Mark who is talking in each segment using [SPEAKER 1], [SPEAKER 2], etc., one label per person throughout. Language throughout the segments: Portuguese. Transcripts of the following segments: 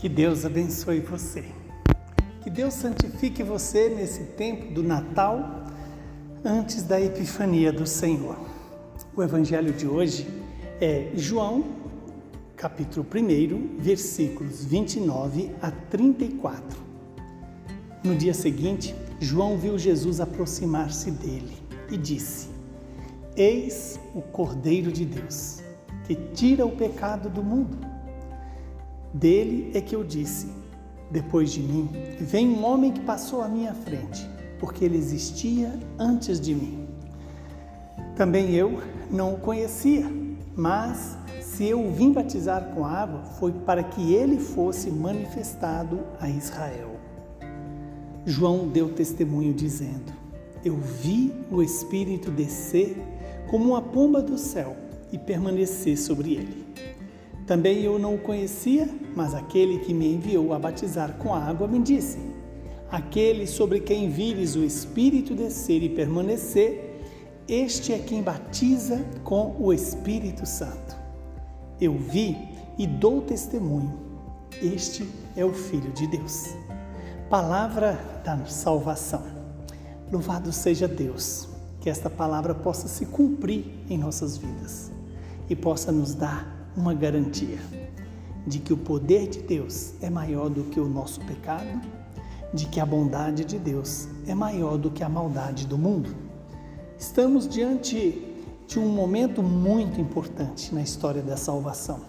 [SPEAKER 1] Que Deus abençoe você. Que Deus santifique você nesse tempo do Natal, antes da Epifania do Senhor. O evangelho de hoje é João, capítulo 1, versículos 29 a 34. No dia seguinte, João viu Jesus aproximar-se dele e disse: Eis o Cordeiro de Deus, que tira o pecado do mundo. Dele é que eu disse: Depois de mim vem um homem que passou à minha frente, porque ele existia antes de mim. Também eu não o conhecia, mas se eu vim batizar com água, foi para que ele fosse manifestado a Israel. João deu testemunho dizendo: Eu vi o Espírito descer como uma pomba do céu e permanecer sobre ele. Também eu não o conhecia, mas aquele que me enviou a batizar com água me disse: Aquele sobre quem vires o Espírito descer e permanecer, este é quem batiza com o Espírito Santo. Eu vi e dou testemunho: este é o Filho de Deus. Palavra da salvação. Louvado seja Deus, que esta palavra possa se cumprir em nossas vidas e possa nos dar uma garantia de que o poder de Deus é maior do que o nosso pecado, de que a bondade de Deus é maior do que a maldade do mundo. Estamos diante de um momento muito importante na história da salvação,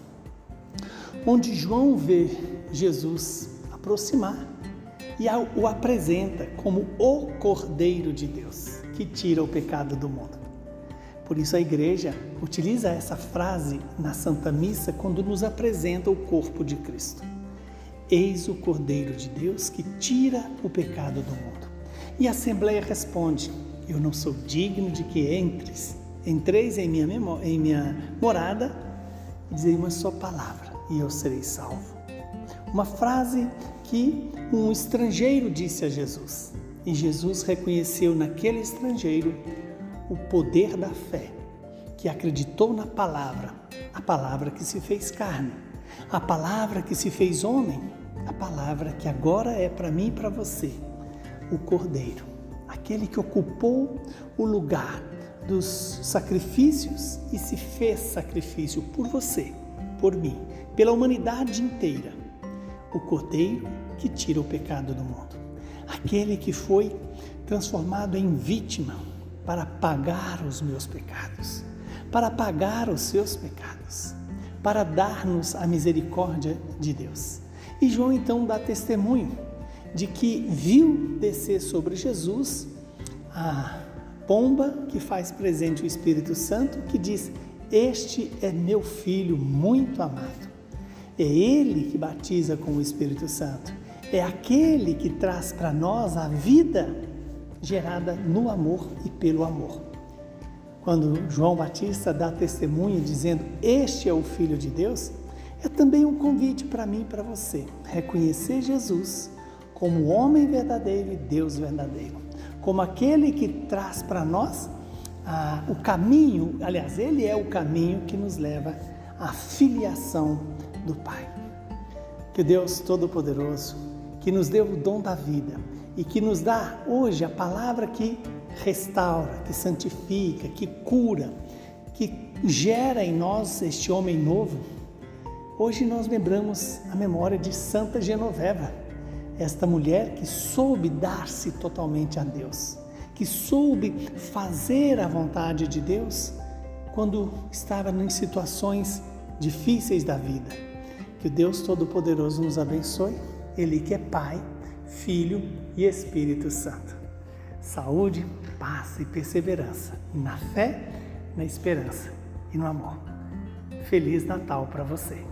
[SPEAKER 1] onde João vê Jesus aproximar e o apresenta como o Cordeiro de Deus que tira o pecado do mundo. Por isso a igreja utiliza essa frase na Santa Missa quando nos apresenta o corpo de Cristo. Eis o Cordeiro de Deus que tira o pecado do mundo. E a Assembleia responde: Eu não sou digno de que entres, entreis em minha, em minha morada e dizei uma só palavra e eu serei salvo. Uma frase que um estrangeiro disse a Jesus. E Jesus reconheceu naquele estrangeiro o poder da fé, que acreditou na palavra, a palavra que se fez carne, a palavra que se fez homem, a palavra que agora é para mim e para você, o Cordeiro, aquele que ocupou o lugar dos sacrifícios e se fez sacrifício por você, por mim, pela humanidade inteira. O Cordeiro que tira o pecado do mundo. Aquele que foi transformado em vítima para pagar os meus pecados, para pagar os seus pecados, para dar-nos a misericórdia de Deus. E João então dá testemunho de que viu descer sobre Jesus a pomba que faz presente o Espírito Santo, que diz: Este é meu filho muito amado. É ele que batiza com o Espírito Santo. É aquele que traz para nós a vida gerada no amor e pelo amor. Quando João Batista dá testemunho dizendo: Este é o Filho de Deus, é também um convite para mim e para você reconhecer Jesus como homem verdadeiro e Deus verdadeiro, como aquele que traz para nós ah, o caminho, aliás, ele é o caminho que nos leva à filiação do Pai. Que Deus Todo-Poderoso, que nos deu o dom da vida, e que nos dá hoje a palavra que restaura, que santifica, que cura, que gera em nós este homem novo. Hoje nós lembramos a memória de Santa Genoveva, esta mulher que soube dar-se totalmente a Deus, que soube fazer a vontade de Deus quando estava em situações difíceis da vida. Que o Deus Todo-Poderoso nos abençoe, Ele que é Pai Filho e Espírito Santo. Saúde, paz e perseverança na fé, na esperança e no amor. Feliz Natal para você.